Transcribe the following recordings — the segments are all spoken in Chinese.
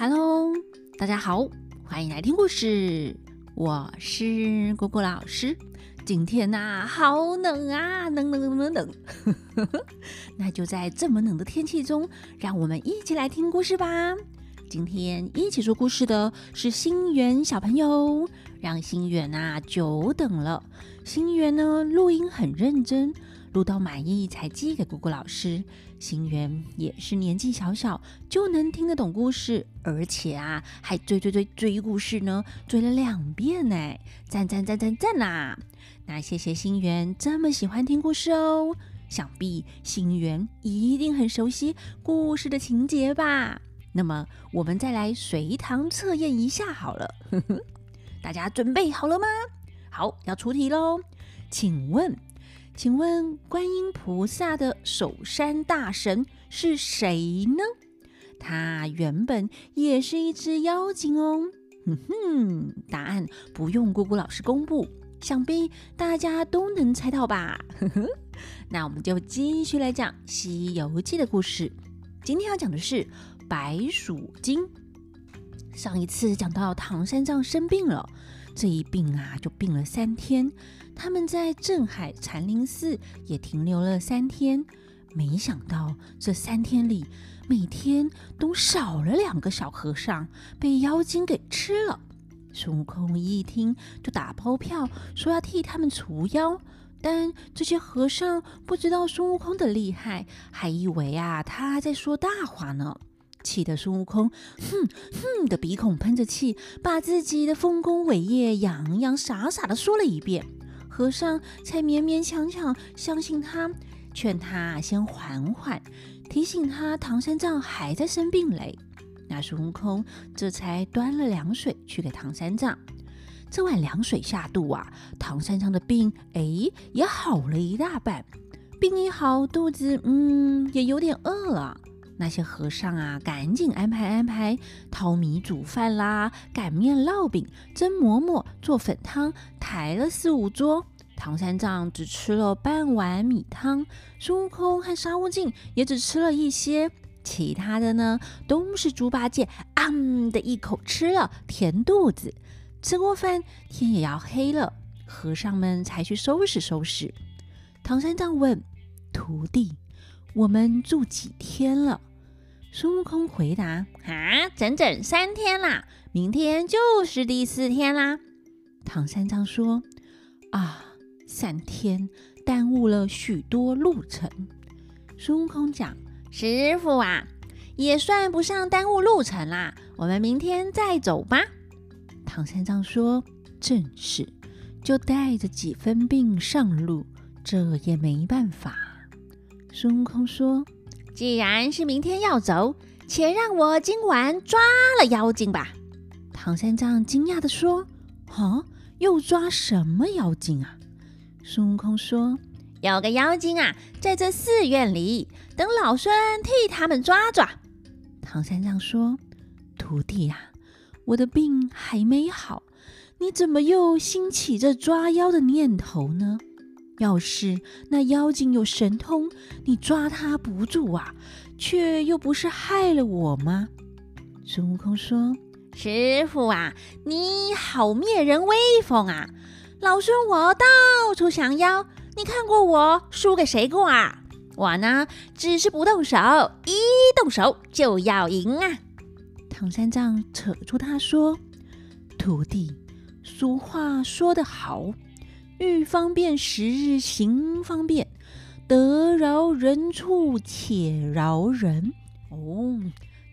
Hello，大家好，欢迎来听故事。我是果果老师。今天呐，好冷啊，冷冷冷冷冷。那就在这么冷的天气中，让我们一起来听故事吧。今天一起说故事的是心源小朋友，让心源啊久等了。心源呢，录音很认真。录到满意才寄给姑姑老师。心源也是年纪小小就能听得懂故事，而且啊还追追追追故事呢，追了两遍呢！赞赞赞赞赞呐！那谢谢心源这么喜欢听故事哦。想必心源一定很熟悉故事的情节吧？那么我们再来随堂测验一下好了。大家准备好了吗？好，要出题喽，请问。请问观音菩萨的守山大神是谁呢？他原本也是一只妖精哦。哼哼，答案不用姑姑老师公布，想必大家都能猜到吧？呵呵，那我们就继续来讲《西游记》的故事。今天要讲的是白鼠精。上一次讲到唐三藏生病了，这一病啊就病了三天。他们在镇海禅林寺也停留了三天，没想到这三天里，每天都少了两个小和尚被妖精给吃了。孙悟空一听就打包票，说要替他们除妖。但这些和尚不知道孙悟空的厉害，还以为啊他在说大话呢，气得孙悟空哼哼的鼻孔喷着气，把自己的丰功伟业洋洋洒洒的说了一遍。和尚才勉勉强强相信他，劝他先缓缓，提醒他唐三藏还在生病嘞。那孙悟空这才端了凉水去给唐三藏。这碗凉水下肚啊，唐三藏的病哎也好了一大半。病一好，肚子嗯也有点饿了。那些和尚啊，赶紧安排安排，淘米煮饭啦，擀面烙饼，蒸馍馍，做粉汤，抬了四五桌。唐三藏只吃了半碗米汤，孙悟空和沙悟净也只吃了一些，其他的呢，都是猪八戒啊的一口吃了，填肚子。吃过饭，天也要黑了，和尚们才去收拾收拾。唐三藏问徒弟：“我们住几天了？”孙悟空回答：“啊，整整三天啦！明天就是第四天啦。”唐三藏说：“啊，三天耽误了许多路程。”孙悟空讲：“师傅啊，也算不上耽误路程啦。我们明天再走吧。”唐三藏说：“正是，就带着几分病上路，这也没办法。”孙悟空说。既然是明天要走，且让我今晚抓了妖精吧。唐三藏惊讶地说：“啊，又抓什么妖精啊？”孙悟空说：“有个妖精啊，在这寺院里，等老孙替他们抓抓。”唐三藏说：“徒弟呀，我的病还没好，你怎么又兴起这抓妖的念头呢？”要是那妖精有神通，你抓他不住啊，却又不是害了我吗？孙悟空说：“师傅啊，你好灭人威风啊！老孙我到处降妖，你看过我输给谁过啊？我呢，只是不动手，一动手就要赢啊！”唐三藏扯住他说：“徒弟，俗话说得好。”欲方便时日行方便，得饶人处且饶人。哦，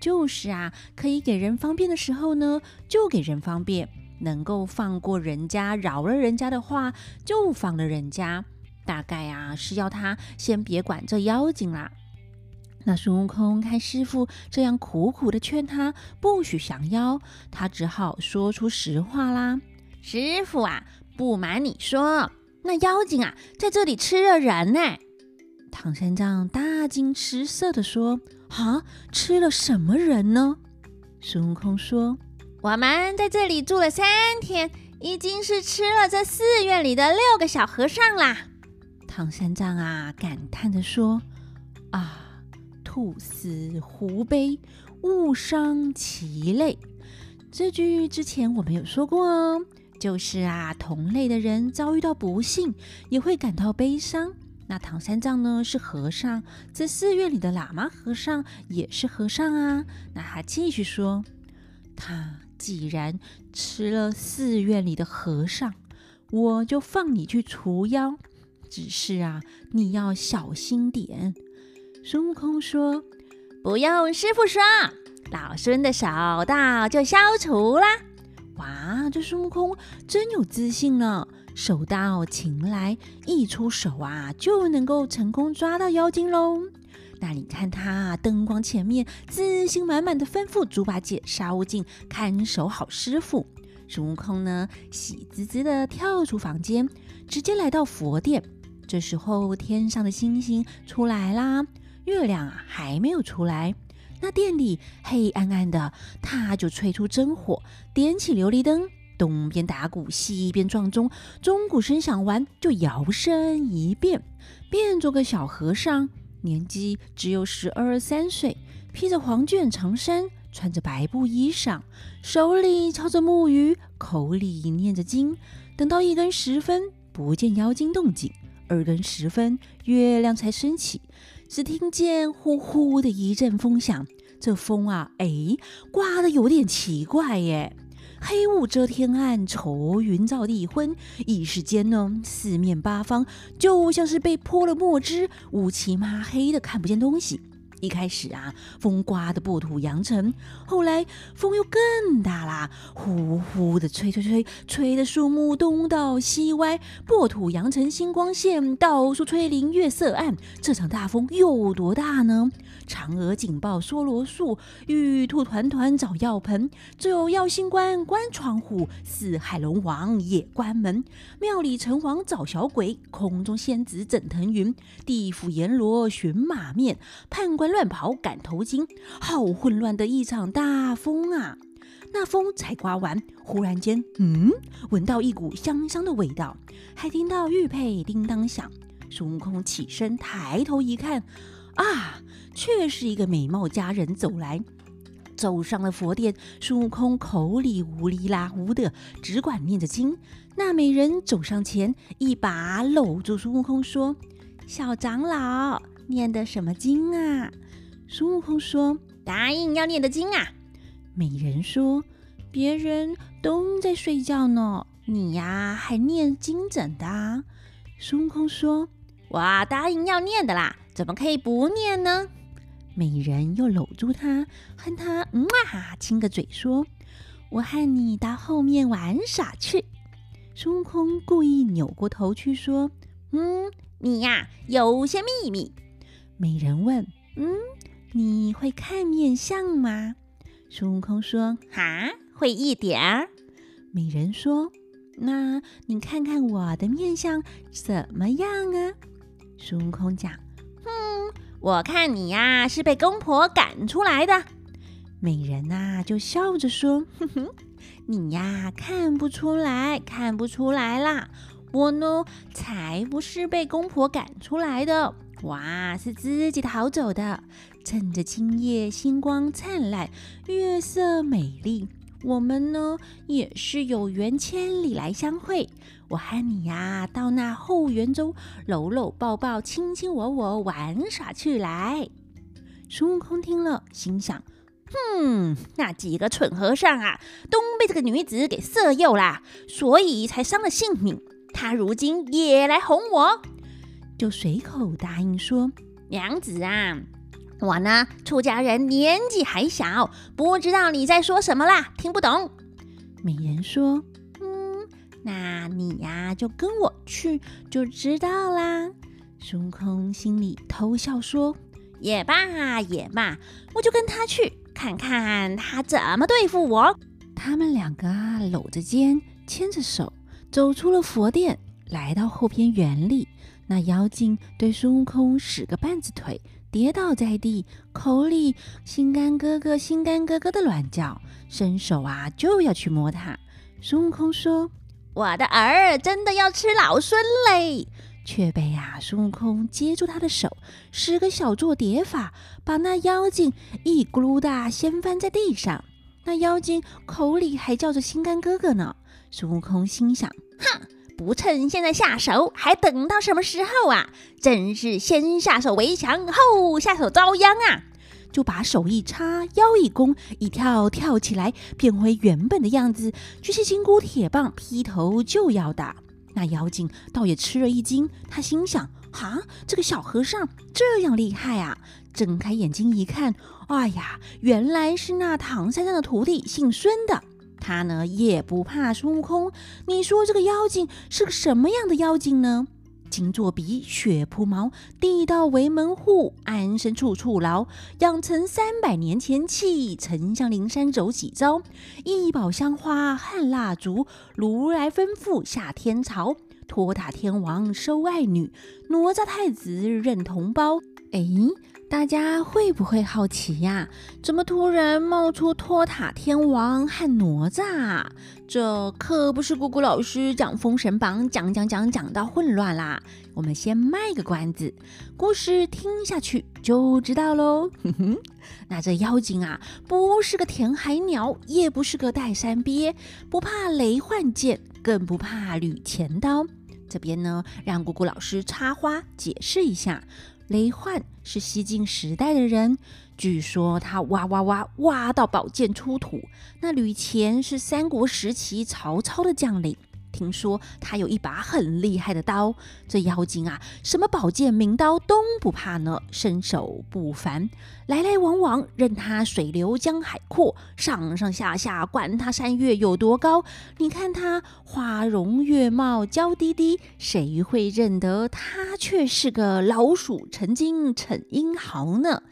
就是啊，可以给人方便的时候呢，就给人方便；能够放过人家、饶了人家的话，就放了人家。大概啊，是要他先别管这妖精啦。那孙悟空看师傅这样苦苦的劝他不许降妖，他只好说出实话啦：“师傅啊。”不瞒你说，那妖精啊，在这里吃了人呢。唐三藏大惊失色地说：“啊，吃了什么人呢？”孙悟空说：“我们在这里住了三天，已经是吃了这寺院里的六个小和尚啦。”唐三藏啊，感叹地说：“啊，兔死狐悲，物伤其类。这句之前我们有说过哦，就是啊，同类的人遭遇到不幸，也会感到悲伤。那唐三藏呢是和尚，在寺院里的喇嘛和尚也是和尚啊。那他继续说，他既然吃了寺院里的和尚，我就放你去除妖。只是啊，你要小心点。孙悟空说：“不用师傅说，老孙的手到就消除啦。”这孙悟空真有自信呢！手到擒来，一出手啊，就能够成功抓到妖精喽。那你看他灯光前面，自信满满的吩咐猪八戒、沙悟净看守好师傅。孙悟空呢，喜滋滋的跳出房间，直接来到佛殿。这时候，天上的星星出来啦，月亮啊还没有出来。那店里黑暗暗的，他就吹出真火，点起琉璃灯，东边打鼓，西边撞钟。钟鼓声响完，就摇身一变，变做个小和尚，年纪只有十二三岁，披着黄绢长衫，穿着白布衣裳，手里抄着木鱼，口里念着经。等到一更时分，不见妖精动静。二更时分，月亮才升起，只听见呼呼的一阵风响。这风啊，哎，刮的有点奇怪耶。黑雾遮天暗，愁云罩地昏。一时间呢，四面八方就像是被泼了墨汁，乌漆抹黑的，看不见东西。一开始啊，风刮得破土扬尘，后来风又更大啦，呼呼的吹吹吹，吹的树木东倒西歪，破土扬尘星光现，到处吹林月色暗。这场大风有多大呢？嫦娥警报梭罗树，玉兔团团找药盆，只有药星关关窗户，四海龙王也关门。庙里城隍找小鬼，空中仙子整腾云，地府阎罗寻马面，判官。乱跑赶头巾，好混乱的一场大风啊！那风才刮完，忽然间，嗯，闻到一股香香的味道，还听到玉佩叮当响。孙悟空起身抬头一看，啊，却是一个美貌佳人走来，走上了佛殿。孙悟空口里呜哩啦呜的，只管念着经。那美人走上前，一把搂住孙悟空，说：“小长老。”念的什么经啊？孙悟空说：“答应要念的经啊。”美人说：“别人都在睡觉呢，你呀还念经怎的？”孙悟空说：“我答应要念的啦，怎么可以不念呢？”美人又搂住他，和他嗯啊亲个嘴，说：“我和你到后面玩耍去。”孙悟空故意扭过头去说：“嗯，你呀有些秘密。”美人问：“嗯，你会看面相吗？”孙悟空说：“哈，会一点儿。”美人说：“那你看看我的面相怎么样啊？”孙悟空讲：“哼，我看你呀是被公婆赶出来的。”美人呐就笑着说：“哼哼，你呀看不出来，看不出来啦。我呢才不是被公婆赶出来的。”哇，是自己逃走的！趁着今夜星光灿烂，月色美丽，我们呢也是有缘千里来相会。我和你呀，到那后园中搂搂抱抱、卿卿我我玩耍去来。孙悟空听了，心想：哼，那几个蠢和尚啊，都被这个女子给色诱啦，所以才伤了性命。他如今也来哄我。就随口答应说：“娘子啊，我呢出家人年纪还小，不知道你在说什么啦，听不懂。”美人说：“嗯，那你呀就跟我去就知道啦。”孙悟空心里偷笑说：“也罢也罢，我就跟他去看看他怎么对付我。”他们两个啊搂着肩，牵着手，走出了佛殿，来到后边园里。那妖精对孙悟空使个绊子腿，跌倒在地，口里心肝哥哥、心肝哥哥的乱叫，伸手啊就要去摸他。孙悟空说：“我的儿真的要吃老孙嘞！”却被啊孙悟空接住他的手，使个小做叠法，把那妖精一咕噜的掀翻在地上。那妖精口里还叫着“心肝哥哥”呢。孙悟空心想：哼，不趁现在下手，还等到什么时候啊？真是先下手为强，后下手遭殃啊！就把手一插，腰一弓，一跳跳起来，变回原本的样子，举起金箍铁棒，劈头就要打。那妖精倒也吃了一惊，他心想：哈，这个小和尚这样厉害啊！睁开眼睛一看，哎呀，原来是那唐三藏的徒弟，姓孙的。他呢也不怕孙悟空。你说这个妖精是个什么样的妖精呢？金作鼻，血铺毛，地道为门户，安身处处牢。养成三百年前气，曾向灵山走几遭。一宝香花和蜡烛，如来吩咐下天朝。托塔天王收爱女，哪吒太子认同胞。哎。大家会不会好奇呀？怎么突然冒出托塔天王和哪吒？这可不是姑姑老师讲《封神榜》讲讲讲讲到混乱啦！我们先卖个关子，故事听下去就知道喽。哼哼，那这妖精啊，不是个填海鸟，也不是个带山鳖，不怕雷幻剑，更不怕铝钱刀。这边呢，让姑姑老师插花解释一下。雷焕是西晋时代的人，据说他挖挖挖挖到宝剑出土。那吕虔是三国时期曹操的将领。听说他有一把很厉害的刀，这妖精啊，什么宝剑、名刀都不怕呢，身手不凡，来来往往任他水流江海阔，上上下下管他山岳有多高。你看他花容月貌娇滴滴，谁会认得他却是个老鼠成精逞英豪呢？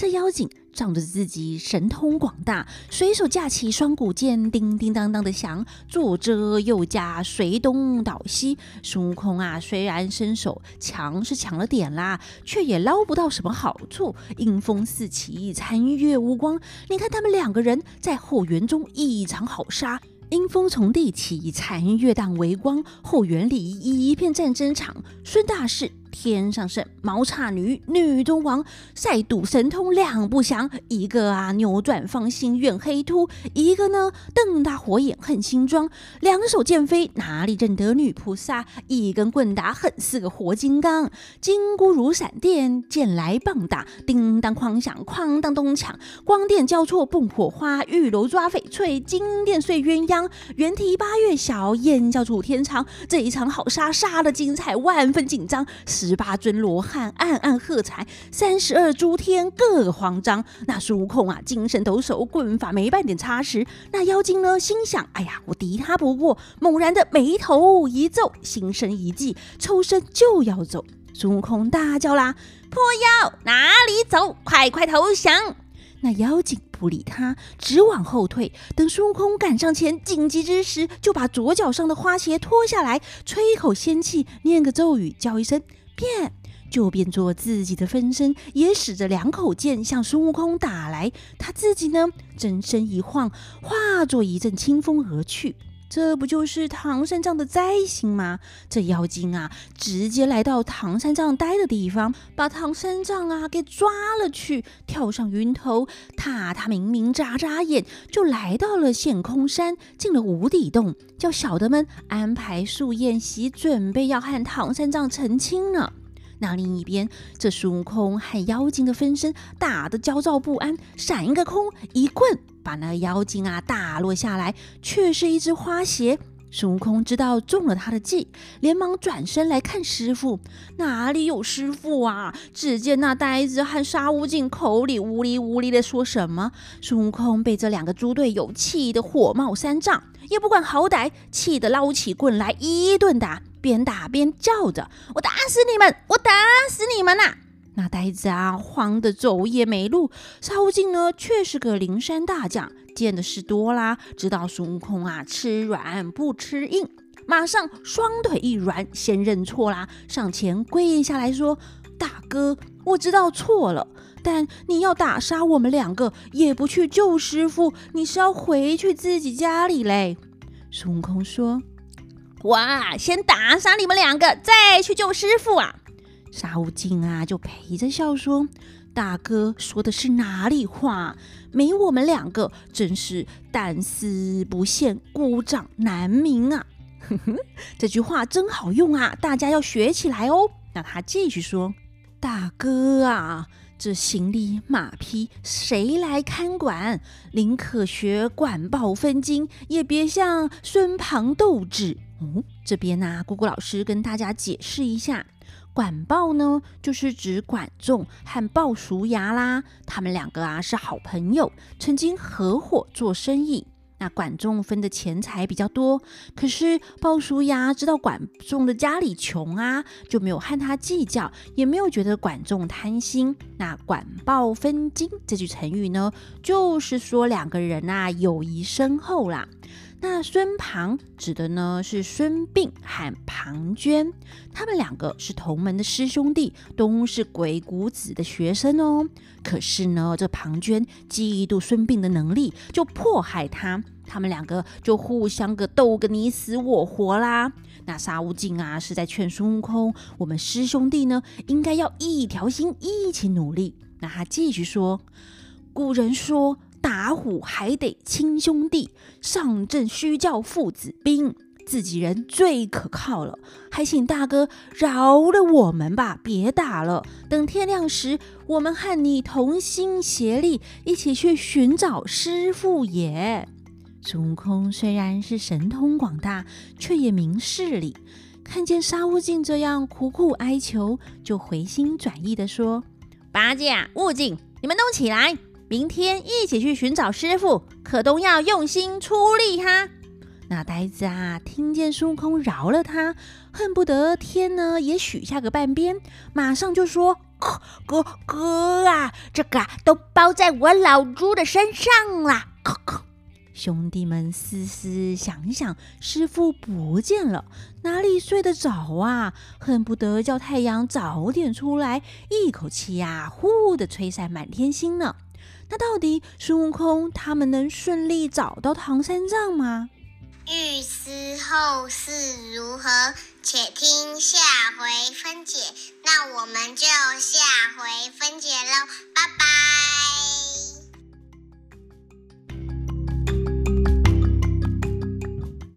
这妖精。仗着自己神通广大，随手架起双股剑，叮叮当当的响，左遮右架，随东倒西。孙悟空啊，虽然身手强是强了点啦，却也捞不到什么好处。阴风四起，残月无光。你看他们两个人在后园中一场好杀。阴风从地起，残月荡为光。后园里一片战争场，孙大士天上圣，毛叉女女中王，赛赌神通两不详。一个啊扭转方心怨黑秃，一个呢瞪大火眼恨新装。两手剑飞，哪里认得女菩萨？一根棍打，恨四个活金刚。金箍如闪电，剑来棒打，叮当哐响，哐当咚锵，光电交错蹦火花，玉楼抓翡翠，金殿碎鸳鸯。猿啼八月小，燕叫楚天长。这一场好杀，杀的精彩，万分紧张。十八尊罗汉暗暗喝彩，三十二诸天个个慌张。那孙悟空啊，精神抖擞，棍法没半点差池。那妖精呢，心想：哎呀，我敌他不过。猛然的眉头一皱，心生一计，抽身就要走。孙悟空大叫啦：“破妖，哪里走？快快投降！”那妖精不理他，直往后退。等孙悟空赶上前，紧急之时，就把左脚上的花鞋脱下来，吹一口仙气，念个咒语，叫一声“变”，就变作自己的分身，也使着两口剑向孙悟空打来。他自己呢，真身一晃，化作一阵清风而去。这不就是唐三藏的灾星吗？这妖精啊，直接来到唐三藏待的地方，把唐三藏啊给抓了去，跳上云头，踏踏明明眨眨眼，就来到了陷空山，进了无底洞，叫小的们安排素宴席，准备要和唐三藏成亲呢。那另一边，这孙悟空和妖精的分身打得焦躁不安，闪一个空，一棍把那妖精啊打落下来，却是一只花鞋。孙悟空知道中了他的计，连忙转身来看师傅，哪里有师傅啊？只见那呆子和沙悟净口里呜哩呜哩的说什么。孙悟空被这两个猪队友气得火冒三丈，也不管好歹，气得捞起棍来一顿打。边打边叫着：“我打死你们！我打死你们呐！”那呆子啊，慌得走也没路。沙悟净呢，却是个灵山大将，见的事多啦，知道孙悟空啊吃软不吃硬，马上双腿一软，先认错啦，上前跪下来说：“大哥，我知道错了，但你要打杀我们两个，也不去救师傅，你是要回去自己家里嘞？”孙悟空说。哇，先打杀你们两个，再去救师傅啊！沙悟净啊，就陪着笑说：“大哥说的是哪里话？没我们两个，真是但思不现，孤掌难鸣啊！”哼哼，这句话真好用啊，大家要学起来哦。那他继续说：“大哥啊，这行李马匹谁来看管？宁可学管鲍分金，也别像孙庞斗智。”哦，这边呢，姑姑老师跟大家解释一下。管鲍呢，就是指管仲和鲍叔牙啦。他们两个啊是好朋友，曾经合伙做生意。那管仲分的钱财比较多，可是鲍叔牙知道管仲的家里穷啊，就没有和他计较，也没有觉得管仲贪心。那管鲍分金这句成语呢，就是说两个人啊友谊深厚啦。那孙庞指的呢是孙膑和庞涓，他们两个是同门的师兄弟，都是鬼谷子的学生哦。可是呢，这庞涓嫉妒孙膑的能力，就迫害他，他们两个就互相个斗个你死我活啦。那沙悟净啊是在劝孙悟空，我们师兄弟呢应该要一条心，一起努力。那他继续说，古人说。打虎还得亲兄弟，上阵需叫父子兵，自己人最可靠了。还请大哥饶了我们吧，别打了。等天亮时，我们和你同心协力，一起去寻找师傅也。孙悟空虽然是神通广大，却也明事理。看见沙悟净这样苦苦哀求，就回心转意的说：“八戒、悟净，你们都起来。”明天一起去寻找师傅，可都要用心出力哈。那呆子啊，听见孙悟空饶了他，恨不得天呢也许下个半边，马上就说：“哥哥哥啊，这个都包在我老猪的身上啦！”兄弟们思思想想，师傅不见了，哪里睡得着啊？恨不得叫太阳早点出来，一口气呀，呼的吹散满天星呢。那到底孙悟空他们能顺利找到唐三藏吗？欲知后事如何，且听下回分解。那我们就下回分解喽，拜拜。